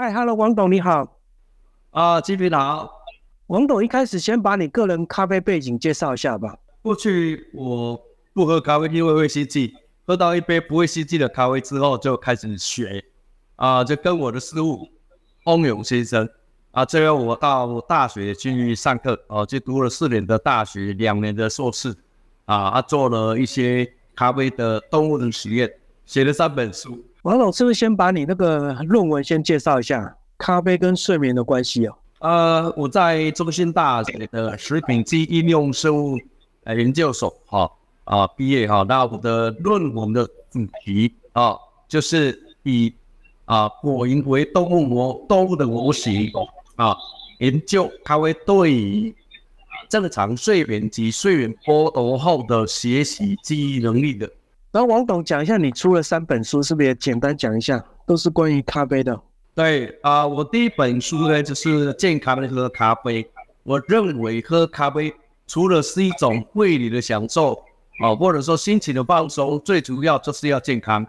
嗨，Hello，王董你好。啊，金平好。王董一开始先把你个人咖啡背景介绍一下吧。过去我不喝咖啡，因为会心悸。喝到一杯不会心悸的咖啡之后，就开始学。啊，就跟我的师傅翁勇先生。啊，最后我到大学去上课，哦，就读了四年的大学，两年的硕士。啊，啊做了一些咖啡的动物的实验，写了三本书。王总是不是先把你那个论文先介绍一下？咖啡跟睡眠的关系哦。呃，我在中心大学的食品及应用生物呃研究所哈啊毕业哈。那我的论文的主题啊，就是以啊果蝇为动物模动物的模型啊，研究咖啡对正常睡眠及睡眠剥夺后的学习记忆能力的。然后王董讲一下，你出了三本书，是不是也简单讲一下？都是关于咖啡的。对啊，我第一本书呢就是健康的喝咖啡。我认为喝咖啡除了是一种味蕾的享受啊，或者说心情的放松，最主要就是要健康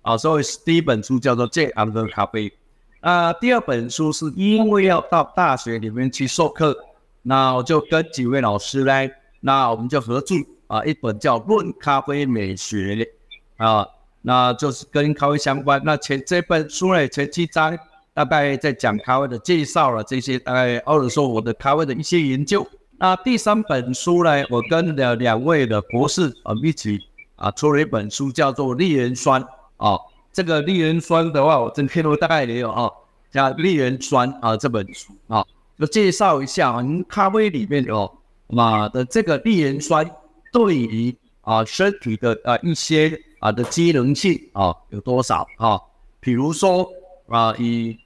啊。所以第一本书叫做健康的咖啡。啊，第二本书是因为要到大学里面去授课，那我就跟几位老师呢，那我们就合著。啊，一本叫《论咖啡美学》啊，那就是跟咖啡相关。那前这本书呢，前七章大概在讲咖啡的介绍了这些，大概或者说我的咖啡的一些研究。那第三本书呢，我跟了两位的博士啊一起啊出了一本书，叫做《利人酸》啊。这个利人酸的话，我这篇我大概也有啊，叫利人酸啊这本书啊，就介绍一下啊，咖啡里面哦嘛的这个利人酸。对于啊身体的啊一些啊的机能性啊有多少啊？比如说啊以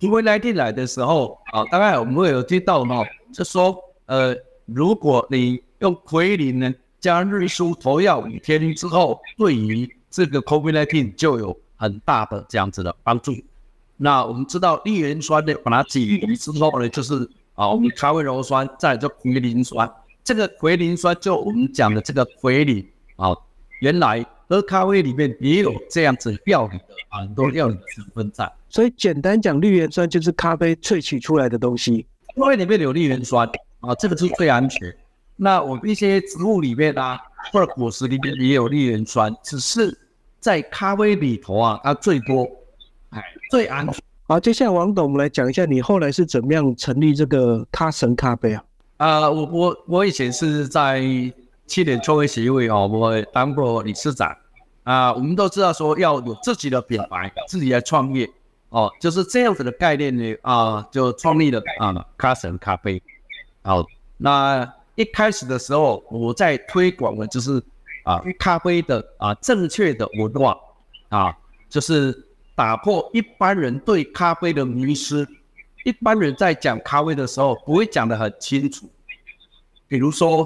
因为来电来的时候啊，大概我们会有听到嘛，就说呃如果你用奎林呢加日舒头药五天之后，对于这个 COVID-19 就有很大的这样子的帮助。那我们知道利人酸呢，把它挤离之后呢，就是啊我们咖啡柔酸，再就奎林酸。这个奎磷酸就我们讲的这个奎磷啊，原来喝咖啡里面也有这样子料理的很多料理成分在，所以简单讲，绿原酸就是咖啡萃取出来的东西。咖啡里面有绿原酸啊，这个是最安全。那我们一些植物里面啊，或者果实里面也有绿原酸，只是在咖啡里头啊，它最多，哎，最安全。好，接下来王董，我们来讲一下你后来是怎么样成立这个咖神咖啡啊？啊，我我我以前是在七点创业协会哦，我当过理事长啊。我们都知道说要有自己的品牌，自己来创业哦，就是这样子的概念呢啊，就创立了啊咖神咖啡。好，那一开始的时候，我在推广的就是啊咖啡的啊正确的文化啊，就是打破一般人对咖啡的迷失。一般人在讲咖啡的时候，不会讲得很清楚。比如说，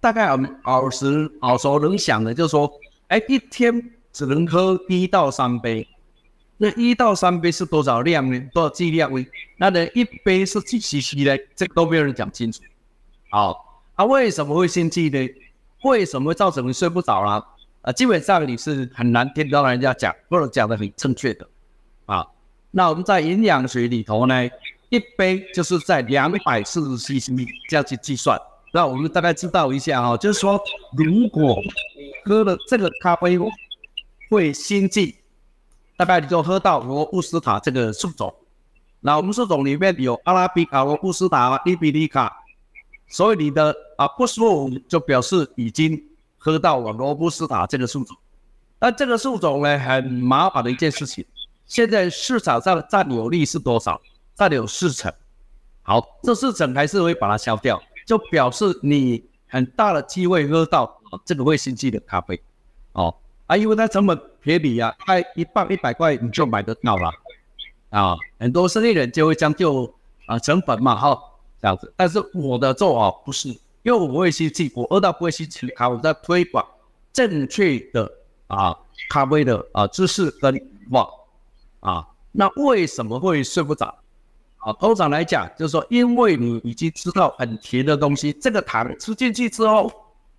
大概我们耳熟耳熟能详的，就是说，哎，一天只能喝一到三杯。那一到三杯是多少量呢？多少剂量呢？那呢，一杯是几 cc 呢？这个都没有人讲清楚。好，啊，为什么会心悸呢？为什么会造成你睡不着啦？啊，基本上你是很难听到人家讲，或者讲的很正确的。啊，那我们在营养学里头呢？一杯就是在两百四十 cc 这样去计算，那我们大概知道一下哈，就是说如果喝了这个咖啡会心悸，大概你就喝到罗布斯塔这个树种，那我们树种里面有阿拉比卡、罗布斯塔、利比利卡，所以你的啊不舒服就表示已经喝到了罗布斯塔这个树种，那这个树种呢很麻烦的一件事情，现在市场上的占有率是多少？占有四成，好，这四成还是会把它消掉，就表示你很大的机会喝到这个会心悸的咖啡，哦，啊，因为它成本便宜啊，它一磅一百块你就买得到了，啊，很多生意人就会将就啊成本嘛，哈，这样子，但是我的做法不是，因为我不会心悸，我喝到不会心悸的咖啡，我在推广正确的啊咖啡的啊知识跟网啊，那为什么会睡不着？啊，通常来讲，就是说，因为你已经吃到很甜的东西，这个糖吃进去之后，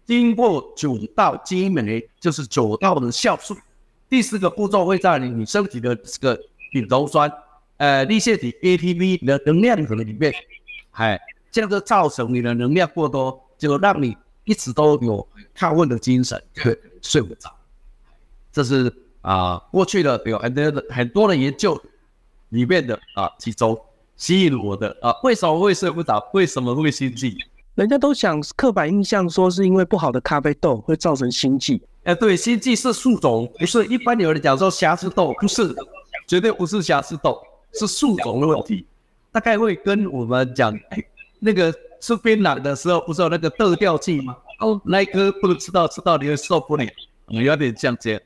经过九道激酶，就是九道的酵素，第四个步骤会在你你身体的这个丙酮酸，呃立腺体 ATP 的能量可能里面，哎，这样就造成你的能量过多，就让你一直都有亢奋的精神，对，睡不着。这是啊，过去的有很多的很多的研究里面的啊，其中吸引我的啊，为什么会睡不着？为什么会心悸？人家都想刻板印象说是因为不好的咖啡豆会造成心悸。哎，对，心悸是树种，不是一般有人讲说瑕疵豆，不是，绝对不是瑕疵豆，是树种的问题。大概会跟我们讲，哎，那个吃槟榔的时候不是有那个豆掉剂吗？哦，那一颗不能吃到，吃到你会受不了，有点像这样。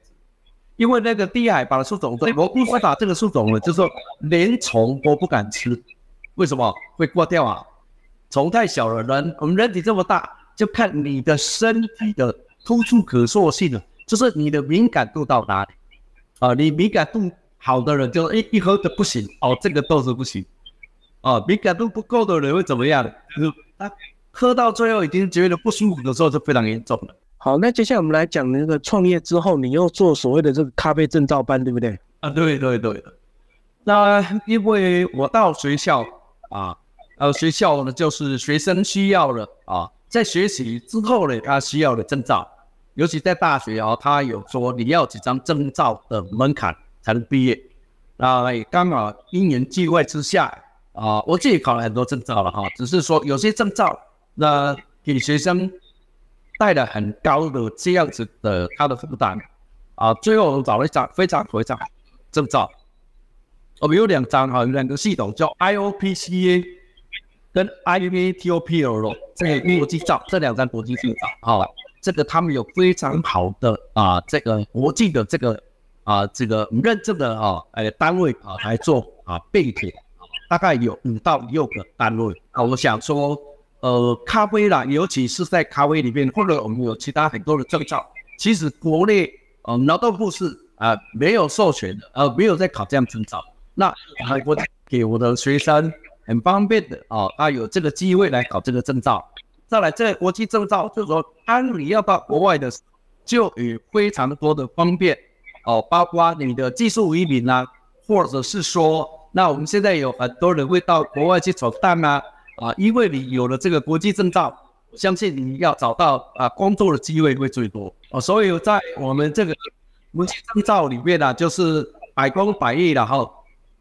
因为那个低海拔的树种，我不会把这个树种了，就是说连虫都不敢吃，为什么会挂掉啊？虫太小了，人我们人体这么大，就看你的身体的突出可塑性了，就是你的敏感度到哪里啊？你敏感度好的人就一一喝就不行哦，这个豆子不行啊。敏感度不够的人会怎么样？就是他喝到最后已经觉得不舒服的时候，就非常严重了。好，那接下来我们来讲那个创业之后，你又做所谓的这个咖啡证照班，对不对？啊，对对对。那因为我到学校啊。呃，学校呢，就是学生需要的啊，在学习之后呢，他需要的证照，尤其在大学啊，他有说你要几张证照的门槛才能毕业。那刚好因缘际会之下啊，我自己考了很多证照了哈，只是说有些证照那给学生带了很高的这样子的他的负担啊，最后我找了一张非常非常证照，我们有两张哈，有两个系统叫 IOPCA。跟 IVTOPL 这个国际照，这两张国际证照，好，这个他们有非常好的啊，这个国际的这个啊，这个认证的啊，呃，单位啊来做啊备铁，大概有五到六个单位啊。我想说，呃，咖啡啦，尤其是在咖啡里面，或者我们有其他很多的证照，其实国内呃劳动部是啊没有授权的，呃，没有在考这样证照。那我给我的学生。很方便的哦，他有这个机会来考这个证照。再来，这个国际证照就是说，当你要到国外的时候，就有非常多的方便哦，包括你的技术移民啊，或者是说，那我们现在有很多人会到国外去闯荡啊，啊，因为你有了这个国际证照，相信你要找到啊工作的机会会最多哦。所以在我们这个国际证照里面呢，就是百工百业的哈，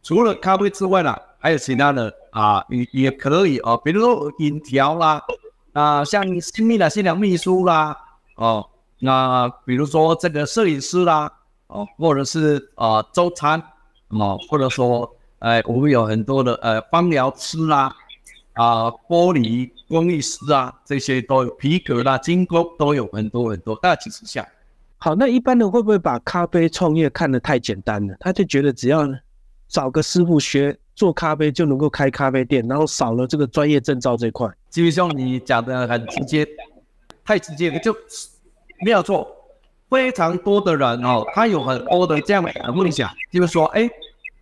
除了咖啡之外呢。还有其他的啊，也也可以哦，比如说引条啦，啊，像新密的新娘秘书啦，哦，那比如说这个摄影师啦，哦，或者是啊，周餐，哦，或者说，哎，我们有很多的呃，芳疗师啦，啊，玻璃工艺师啊，这些都有，皮革啦，精工都有很多很多，大几十项。好，那一般人会不会把咖啡创业看得太简单了？他就觉得只要找个师傅学。做咖啡就能够开咖啡店，然后少了这个专业证照这块。基本上你讲的很直接，太直接了，就没有错。非常多的人哦，他有很多的这样的梦想，就是说，哎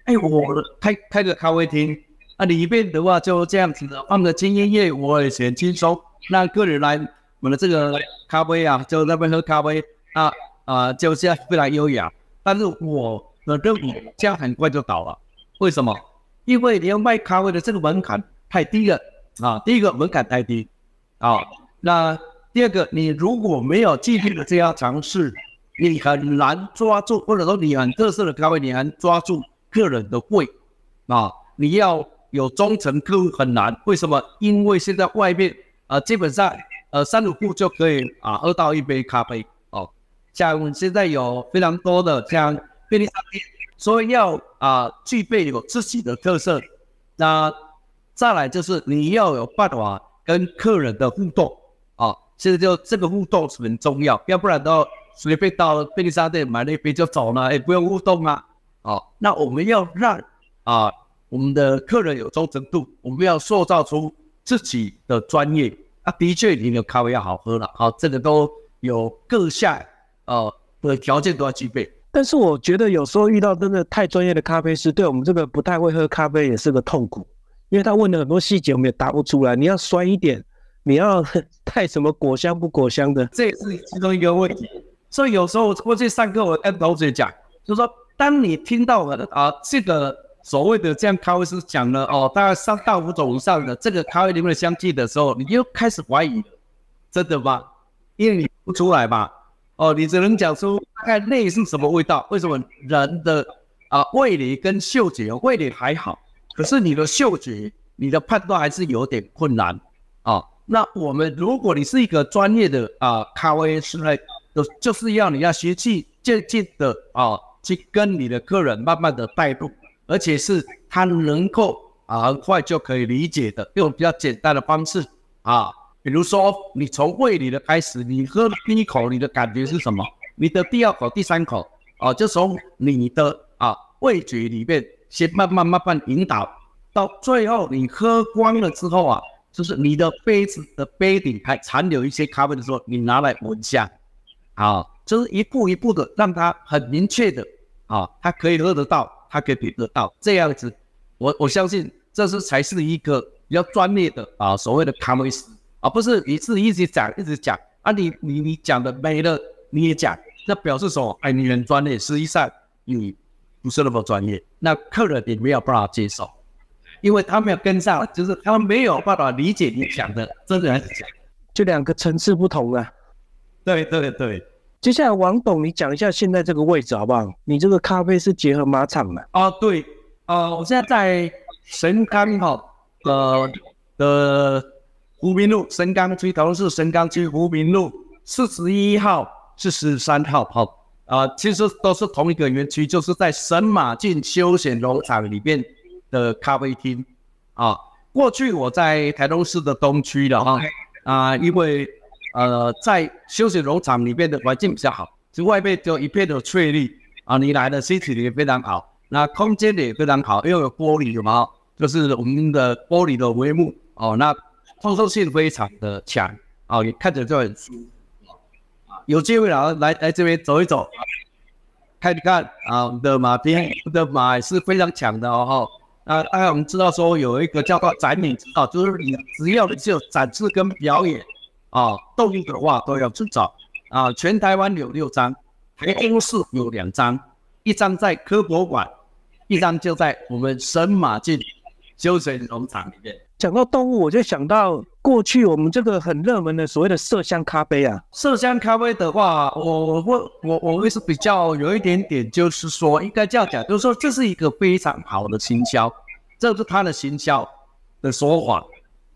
哎，我开开个咖啡厅啊，里面的话就这样子的，放着轻音乐，我也很轻松，那客人来我的这个咖啡啊，就那边喝咖啡啊啊，就这样非常优雅。但是我的任务这样很快就倒了，为什么？因为你要卖咖啡的这个门槛太低了啊，第一个门槛太低啊，那第二个你如果没有继续的这样尝试，你很难抓住，或者说你很特色的咖啡，你很抓住客人的胃啊，你要有忠诚客户很难。为什么？因为现在外面呃基本上呃三五步就可以啊喝到一杯咖啡哦，像我们现在有非常多的像便利商店。所以要啊具备有自己的特色，那再来就是你要有办法跟客人的互动啊，现在就这个互动是很重要，要不然都随便到便利商店买了一杯就走了，也不用互动啊。好，那我们要让啊我们的客人有忠诚度，我们要塑造出自己的专业。啊，的确你的咖啡要好喝了，好，这个都有各项呃的条件都要具备。但是我觉得有时候遇到真的太专业的咖啡师，对我们这个不太会喝咖啡也是个痛苦，因为他问的很多细节我们也答不出来。你要酸一点，你要带什么果香不果香的，这也是其中一个问题。所以有时候我过去上课，我跟同学讲，就说当你听到了啊这个所谓的这样咖啡师讲了哦，大概三到五种以上的这个咖啡里面的香气的时候，你就开始怀疑了，真的吗？因为你不出来嘛，哦，你只能讲出大概类似什么味道。为什么人的啊味蕾跟嗅觉，味蕾还好，可是你的嗅觉，你的判断还是有点困难啊。那我们如果你是一个专业的啊咖啡师呢，就就是要你要学去渐进的啊去跟你的客人慢慢的带入。而且是他能够啊很快就可以理解的，用比较简单的方式啊，比如说你从胃里的开始，你喝第一口你的感觉是什么？你的第二口、第三口啊，就从你的啊味觉里面先慢慢慢慢引导，到最后你喝光了之后啊，就是你的杯子的杯顶还残留一些咖啡的时候，你拿来闻一下，啊，就是一步一步的让它很明确的啊，他可以喝得到。他可以品得到这样子，我我相信这是才是一个比较专业的啊，所谓的咖啡师啊，不是你自己一直讲一直讲啊，你你你讲的没了你也讲，那表示说哎你很专业，实际上你不是那么专业，那客人也没有办法接受，因为他没有跟上，就是他们没有办法理解你讲的真的还是假，就两个层次不同啊。对对对。接下来，王董，你讲一下现在这个位置好不好？你这个咖啡是结合马场的啊？对，呃，我现在在神冈哈，呃的湖滨路，神冈区，头是神冈区湖滨路四十一号、四十三号，好啊，其实都是同一个园区，就是在神马郡休闲农场里面的咖啡厅啊。过去我在台东市的东区的哈啊，因为。呃，在休闲农场里面的环境比较好，就外面就一片的翠绿啊，你来的心情也非常好，那空间也非常好，又有玻璃嘛，就是我们的玻璃的帷幕哦，那通透性非常的强哦，你看着就很舒服。有机会了，来来这边走一走，看一看啊，我们的马鞭的马是非常强的哦那。大家我们知道说有一个叫做展品啊，就是你只要你是有展示跟表演。啊，动物的话都要去找啊。全台湾有六张，台中市有两张，一张在科博馆，一张就在我们神马郡休闲农场里面。讲到动物，我就想到过去我们这个很热门的所谓的麝香咖啡啊。麝香咖啡的话，我会我我会是比较有一点点，就是说应该这样讲，就是说这是一个非常好的行销，这是它的行销的说法。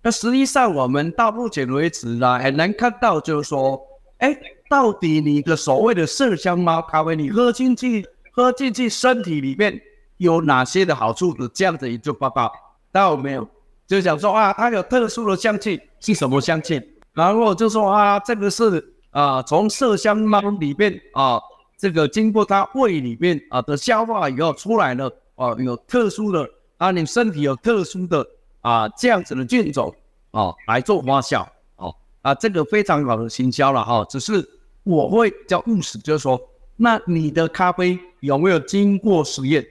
那实际上，我们到目前为止呢，很难看到，就是说，哎，到底你的所谓的麝香猫咖啡，你喝进去，喝进去身体里面有哪些的好处的这样的一个报告，到没有？就想说啊，它有特殊的香气，是什么香气？然后就说啊，这个是啊，从麝香猫里面啊，这个经过它胃里面啊的消化以后出来了，啊，有特殊的啊，你身体有特殊的。啊，这样子的菌种哦来做发酵哦啊，这个非常好的行销了哈。只是我会比较务实，就是说，那你的咖啡有没有经过实验？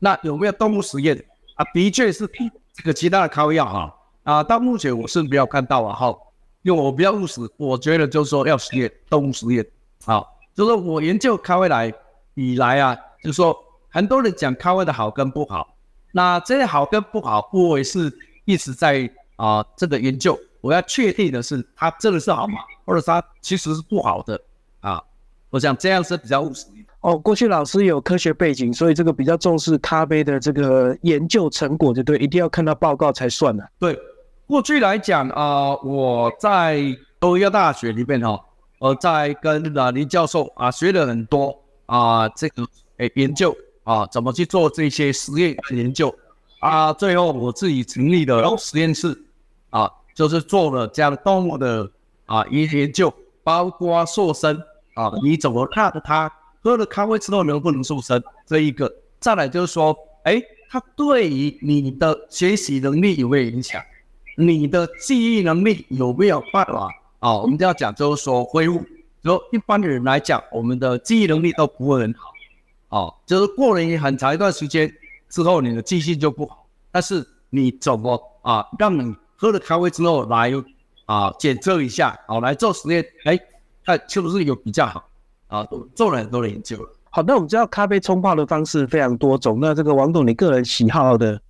那有没有动物实验啊？的确是比这个其他的咖啡要好啊。到目前我是没有看到啊哈，因为我比较务实，我觉得就是说要实验动物实验啊。就是我研究咖啡来以来啊，就是说很多人讲咖啡的好跟不好。那这些好跟不好，我也是一直在啊这个研究。我要确定的是，它真的是好吗？或者它其实是不好的啊？我想这样是比较务实。哦，过去老师有科学背景，所以这个比较重视咖啡的这个研究成果，就对，一定要看到报告才算的。对，过去来讲啊，我在东亚大学里面哈，呃，在跟啊林教授啊学了很多啊这个诶研究。啊，怎么去做这些实验研究啊？最后我自己成立的实验室啊，就是做了这样动物的啊研研究，包括瘦身啊，你怎么看它喝了咖啡之后能不能瘦身这一个？再来就是说，哎，它对于你的学习能力有没有影响？你的记忆能力有没有办法啊？我们就要讲就是说恢复。说一般的人来讲，我们的记忆能力都不会很好。哦，就是过了很长一段时间之后，你的记性就不好。但是你怎么啊，让你喝了咖啡之后来啊检测一下，哦，来做实验，哎，看是不是有比较好啊？做了很多的研究了。好，那我们知道咖啡冲泡的方式非常多种，那这个王董你个人喜好的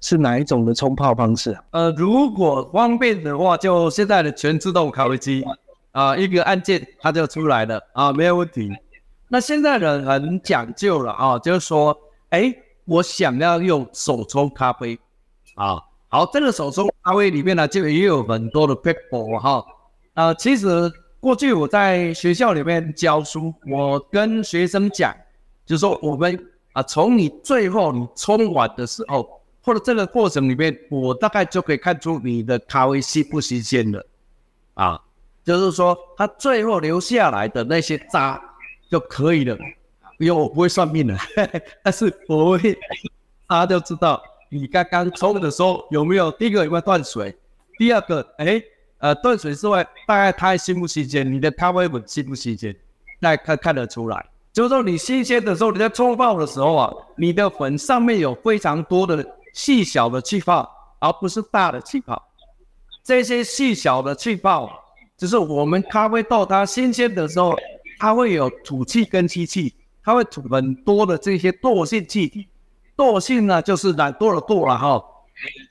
是哪一种的冲泡方式？呃，如果方便的话，就现在的全自动咖啡机啊，一个按键它就出来了啊，没有问题。那现在人很讲究了啊，就是说，哎，我想要用手冲咖啡啊，好，这个手冲咖啡里面呢，就也有很多的 paper 哈，啊，其实。过去我在学校里面教书，我跟学生讲，就是说我们啊，从你最后你冲完的时候，或者这个过程里面，我大概就可以看出你的咖啡新不新鲜了，啊，就是说它最后留下来的那些渣就可以了，因为我不会算命的，但是我会，他就知道你刚刚冲的时候有没有第一个有没有断水，第二个哎。呃，断水之外，大概它新不新鲜？你的咖啡粉新不新鲜？大家看看得出来。就是说，你新鲜的时候，你在冲泡的时候啊，你的粉上面有非常多的细小的气泡，而不是大的气泡。这些细小的气泡，就是我们咖啡豆它新鲜的时候，它会有吐气跟吸气，它会吐很多的这些惰性气体。惰性呢，就是懒惰的惰了哈，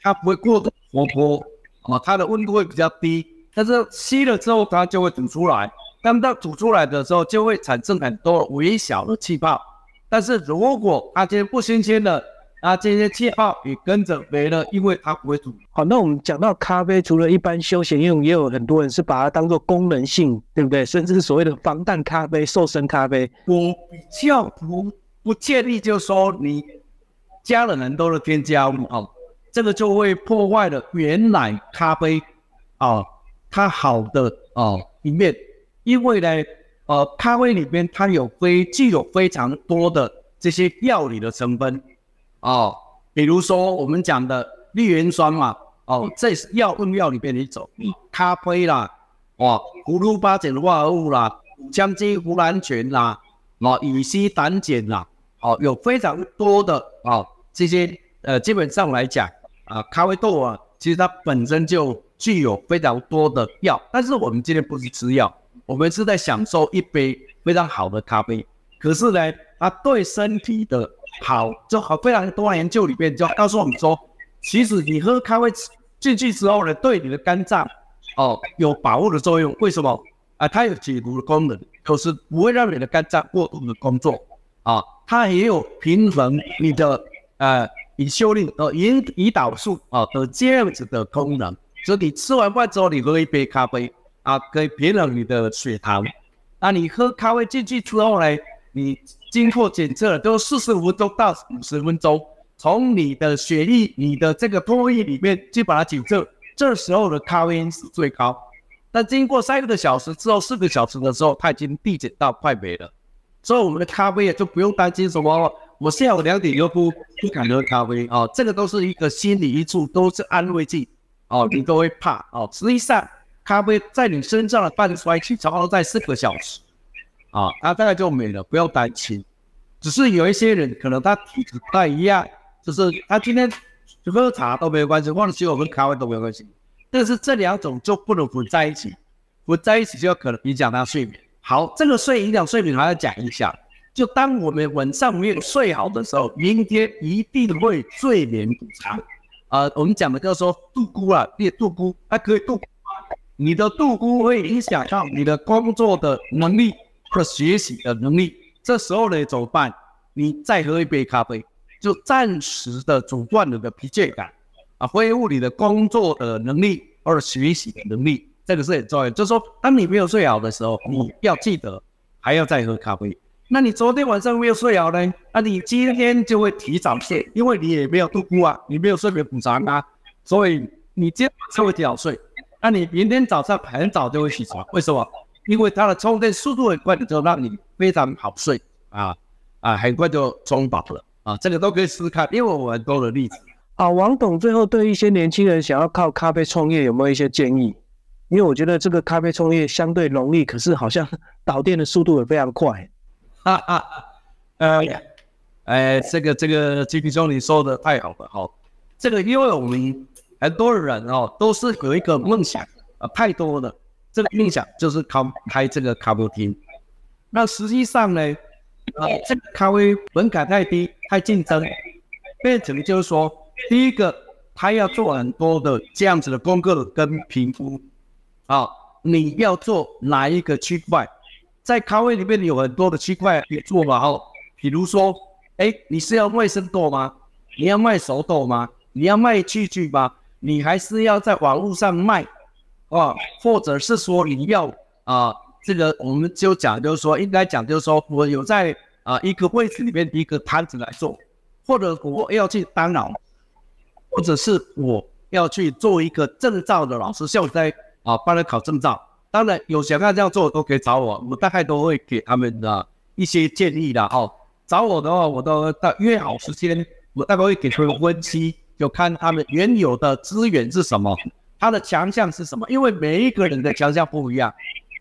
它不会过度活泼。啊，它的温度会比较低，但是吸了之后它就会吐出来。当它吐出来的时候，就会产生很多微小的气泡。但是如果它今天不新鲜的，那这些气泡也跟着没了，因为它不会煮。好，那我们讲到咖啡，除了一般休闲用，也有很多人是把它当做功能性，对不对？甚至所谓的防弹咖啡、瘦身咖啡。我比较不不建议，就是说你加了很多的添加物哦。这个就会破坏了原来咖啡啊，它好的啊一面，因为呢，呃，咖啡里面它有非具有非常多的这些药理的成分啊，比如说我们讲的绿原酸嘛，哦，这是药用药里面的一种，咖啡啦，哦，葫芦巴碱化合物啦，香基胡兰醛啦，啊，乙烯胆碱啦，哦，有非常多的啊这些呃，基本上来讲。啊，咖啡豆啊，其实它本身就具有非常多的药，但是我们今天不是吃药，我们是在享受一杯非常好的咖啡。可是呢，它对身体的好，就好非常多研究里面就告诉我们说，其实你喝咖啡进去之后呢，对你的肝脏哦有保护的作用。为什么？啊，它有解毒的功能，可是不会让你的肝脏过度的工作啊，它也有平衡你的呃。以修炼呃胰胰岛素啊的这样子的功能，所以你吃完饭之后，你喝一杯咖啡啊，可以平衡你的血糖。那你喝咖啡进去之后呢，你经过检测都四十分钟到五十分钟，从你的血液、你的这个唾液里面去把它检测，这时候的咖啡因是最高。但经过三个小时之后，四个小时的时候，它已经递减到快没了。所以我们的咖啡也就不用担心什么。我下午两点又不不敢喝咖啡哦，这个都是一个心理因素，都是安慰剂哦，你都会怕哦。实际上，咖啡在你身上的半衰期差不多在四个小时啊，他大概就没了，不要担心。只是有一些人可能他体质不太一样，就是他今天喝茶都没有关系，忘了酒喝咖啡都没有关系，但是这两种就不能混在一起，混在一起就可能影响他睡眠。好，这个睡影响睡眠还要讲一下。就当我们晚上没有睡好的时候，明天一定会睡眠不长。啊，我们讲的就是说，度孤啊，列度孤，它可以度。你的度孤会影响到你的工作的能力或者学习的能力。这时候呢，怎么办？你再喝一杯咖啡，就暂时的阻断你的疲倦感，啊，恢复你的工作的能力或者学习的能力。这个是很重要。就是说，当你没有睡好的时候，你要记得还要再喝咖啡。那你昨天晚上没有睡好呢？那你今天就会提早睡，因为你也没有度过啊，你没有睡眠补偿啊，所以你今天晚上会提早睡。那你明天早上很早就会起床，为什么？因为它的充电速度很快，就让你非常好睡啊啊，很快就充饱了啊，这个都可以试试看，因为我很多的例子。啊，王董最后对一些年轻人想要靠咖啡创业有没有一些建议？因为我觉得这个咖啡创业相对容易，可是好像导电的速度也非常快。哈哈，呃，哎，这个这个金皮兄你说的太好了，哦，这个因为我们很多人哦都是有一个梦想啊，太多了，这个梦想就是开开这个咖啡厅。那实际上呢，呃这个咖啡门槛太低，太竞争，变成就是说，第一个他要做很多的这样子的功课跟评估，啊，你要做哪一个区块？在咖啡里面有很多的区块可以做嘛，哦，比如说，哎，你是要卖生豆吗？你要卖熟豆吗？你要卖器具吗？你还是要在网络上卖，啊，或者是说你要啊，这个我们就讲，就是说应该讲，就是说我有在啊一个位置里面一个摊子来做，或者我要去当老，或者是我要去做一个证照的老师，像我在啊帮人考证照。当然有想要这样做都可以找我，我大概都会给他们的一些建议的哦。找我的话，我都到约好时间，我大概会给他们分析。就看他们原有的资源是什么，他的强项是什么，因为每一个人的强项不一样，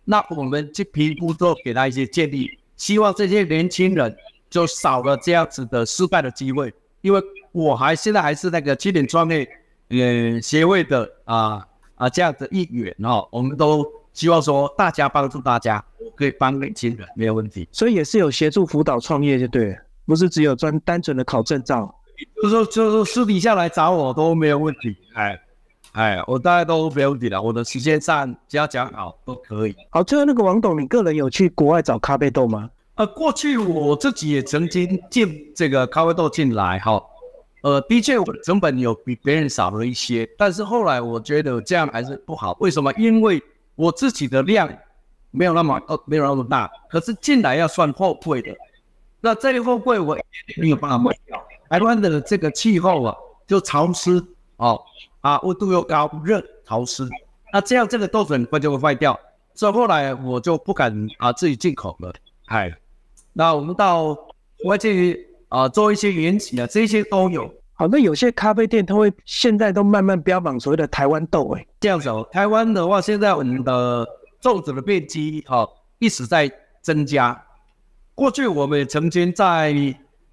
那我们去评估之后给他一些建议，希望这些年轻人就少了这样子的失败的机会。因为我还现在还是那个青年创业呃协会的啊啊这样的一员哦，我们都希望说大家帮助大家，我可以帮年轻人没有问题，所以也是有协助辅导创业就对了，不是只有专单纯的考证照。就是说，就是私底下来找我都没有问题，哎，哎，我大概都没有问题了。我的时间上只要讲好都可以。好，最后那个王董，你个人有去国外找咖啡豆吗？呃，过去我自己也曾经进这个咖啡豆进来，哈，呃，的确我的成本有比别人少了一些，但是后来我觉得这样还是不好。为什么？因为我自己的量没有那么呃没有那么大，可是进来要算货柜的，那这个货柜我没有办法卖掉。台湾的这个气候啊，就潮湿哦，啊，温度又高，热潮湿，那这样这个豆子很快就会坏掉。所以后来我就不敢啊自己进口了。哎，那我们到外界啊做一些原企啊，这些都有。好，那有些咖啡店它会现在都慢慢标榜所谓的台湾豆，哎，这样子哦。台湾的话，现在我们的种植的面积哈一直在增加。过去我们也曾经在。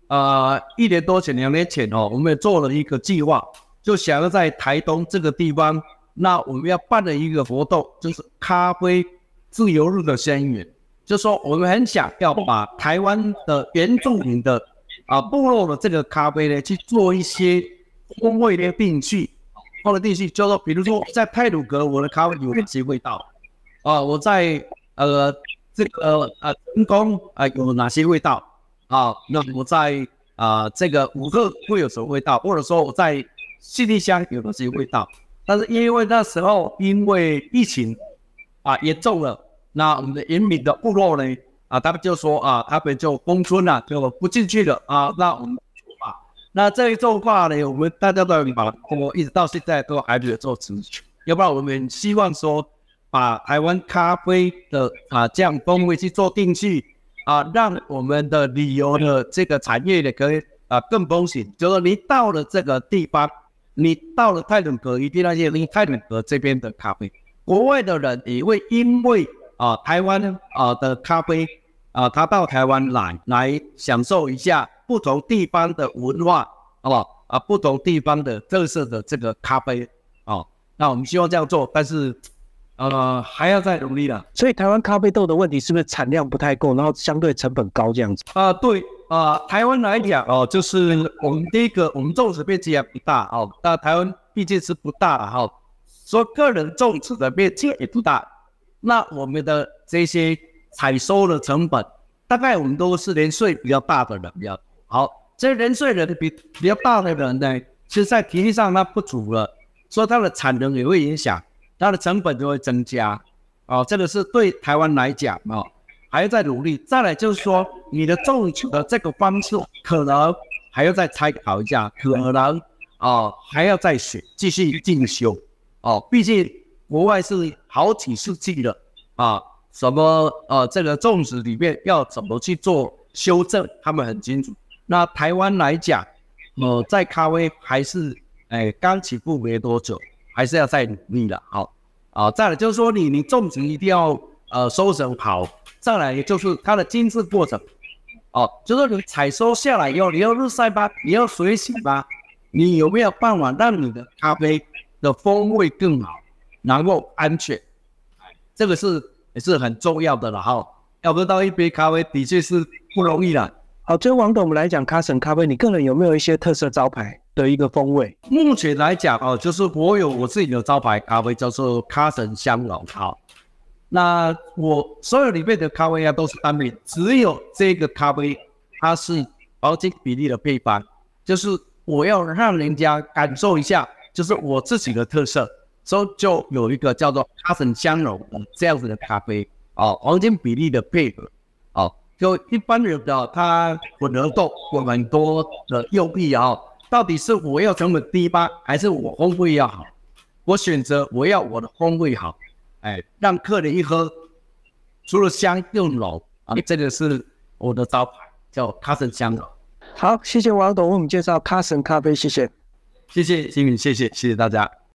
呃，一年多前、两年前哦，我们也做了一个计划，就想要在台东这个地方，那我们要办的一个活动，就是咖啡自由日的宣言，就说我们很想要把台湾的原住民的啊部落的这个咖啡呢，去做一些风味的定序，风味定序，就说比如说在泰鲁格，我的咖啡有哪些味道啊？我在呃这个呃成功啊有哪些味道？啊，那我在啊这个五个会有什么味道，或者说我在西丽乡有哪些味道？但是因为那时候因为疫情啊严重了，那我们的原民的部落呢啊，他们就说啊，他们就封村了，就不进去了啊。那我们啊，那这一种话呢，我们大家都明白，我一直到现在都还没有做持续，要不然我们希望说把台湾咖啡的啊这样风味去做定序。啊，让我们的旅游的这个产业呢，可以啊更风行。就是你到了这个地方，你到了泰伦格，一定要去泰伦格这边的咖啡。国外的人也会因为啊台湾啊的咖啡啊，他到台湾来来享受一下不同地方的文化，好不好？啊，不同地方的特色的这个咖啡啊，那我们希望这样做，但是。呃，还要再努力了。所以台湾咖啡豆的问题是不是产量不太够，然后相对成本高这样子？啊，对啊，台湾来讲哦，就是我们第一个，我们种植面积也不大哦。那台湾毕竟是不大哈，所以个人种植的面积也不大。那我们的这些采收的成本，大概我们都是年岁比较大的人比较好。这年岁人比比较大的人呢，其实在体力上它不足了，所以它的产能也会影响。它的成本就会增加，哦，这个是对台湾来讲哦，还要再努力。再来就是说，你的种植的这个方式可能还要再参考一下，可能啊还要再学，继续进修哦。毕竟国外是好几世纪了啊，什么呃这个种植里面要怎么去做修正，他们很清楚。那台湾来讲，呃，在咖啡还是哎刚起步没多久。还是要再努力了，好啊。再来就是说，你你种植一定要呃收成好。再来也就是它的精致过程，哦，就是你采收下来以后，你要日晒吧，你要水洗吧，你有没有办法让你的咖啡的风味更好，然后安全？这个是也是很重要的了哈。要得到一杯咖啡，的确是不容易了。好，最后王董，我们来讲卡神咖啡，你个人有没有一些特色招牌的一个风味？目前来讲哦，就是我有我自己的招牌咖啡，叫做卡神香浓。好，那我所有里面的咖啡啊都是单品，只有这个咖啡它是黄金比例的配方，就是我要让人家感受一下，就是我自己的特色，所以就有一个叫做卡森香浓这样子的咖啡哦，黄金比例的配合哦。就一般人的他混合豆有很多的用意啊，到底是我要成本低吗，还是我风味要好？我选择我要我的风味好，哎，让客人一喝，除了香又浓啊，这个是我的招牌，叫卡森香浓。好，谢谢王董为我们介绍卡森咖啡，谢谢，谢谢金宇，谢谢谢谢大家。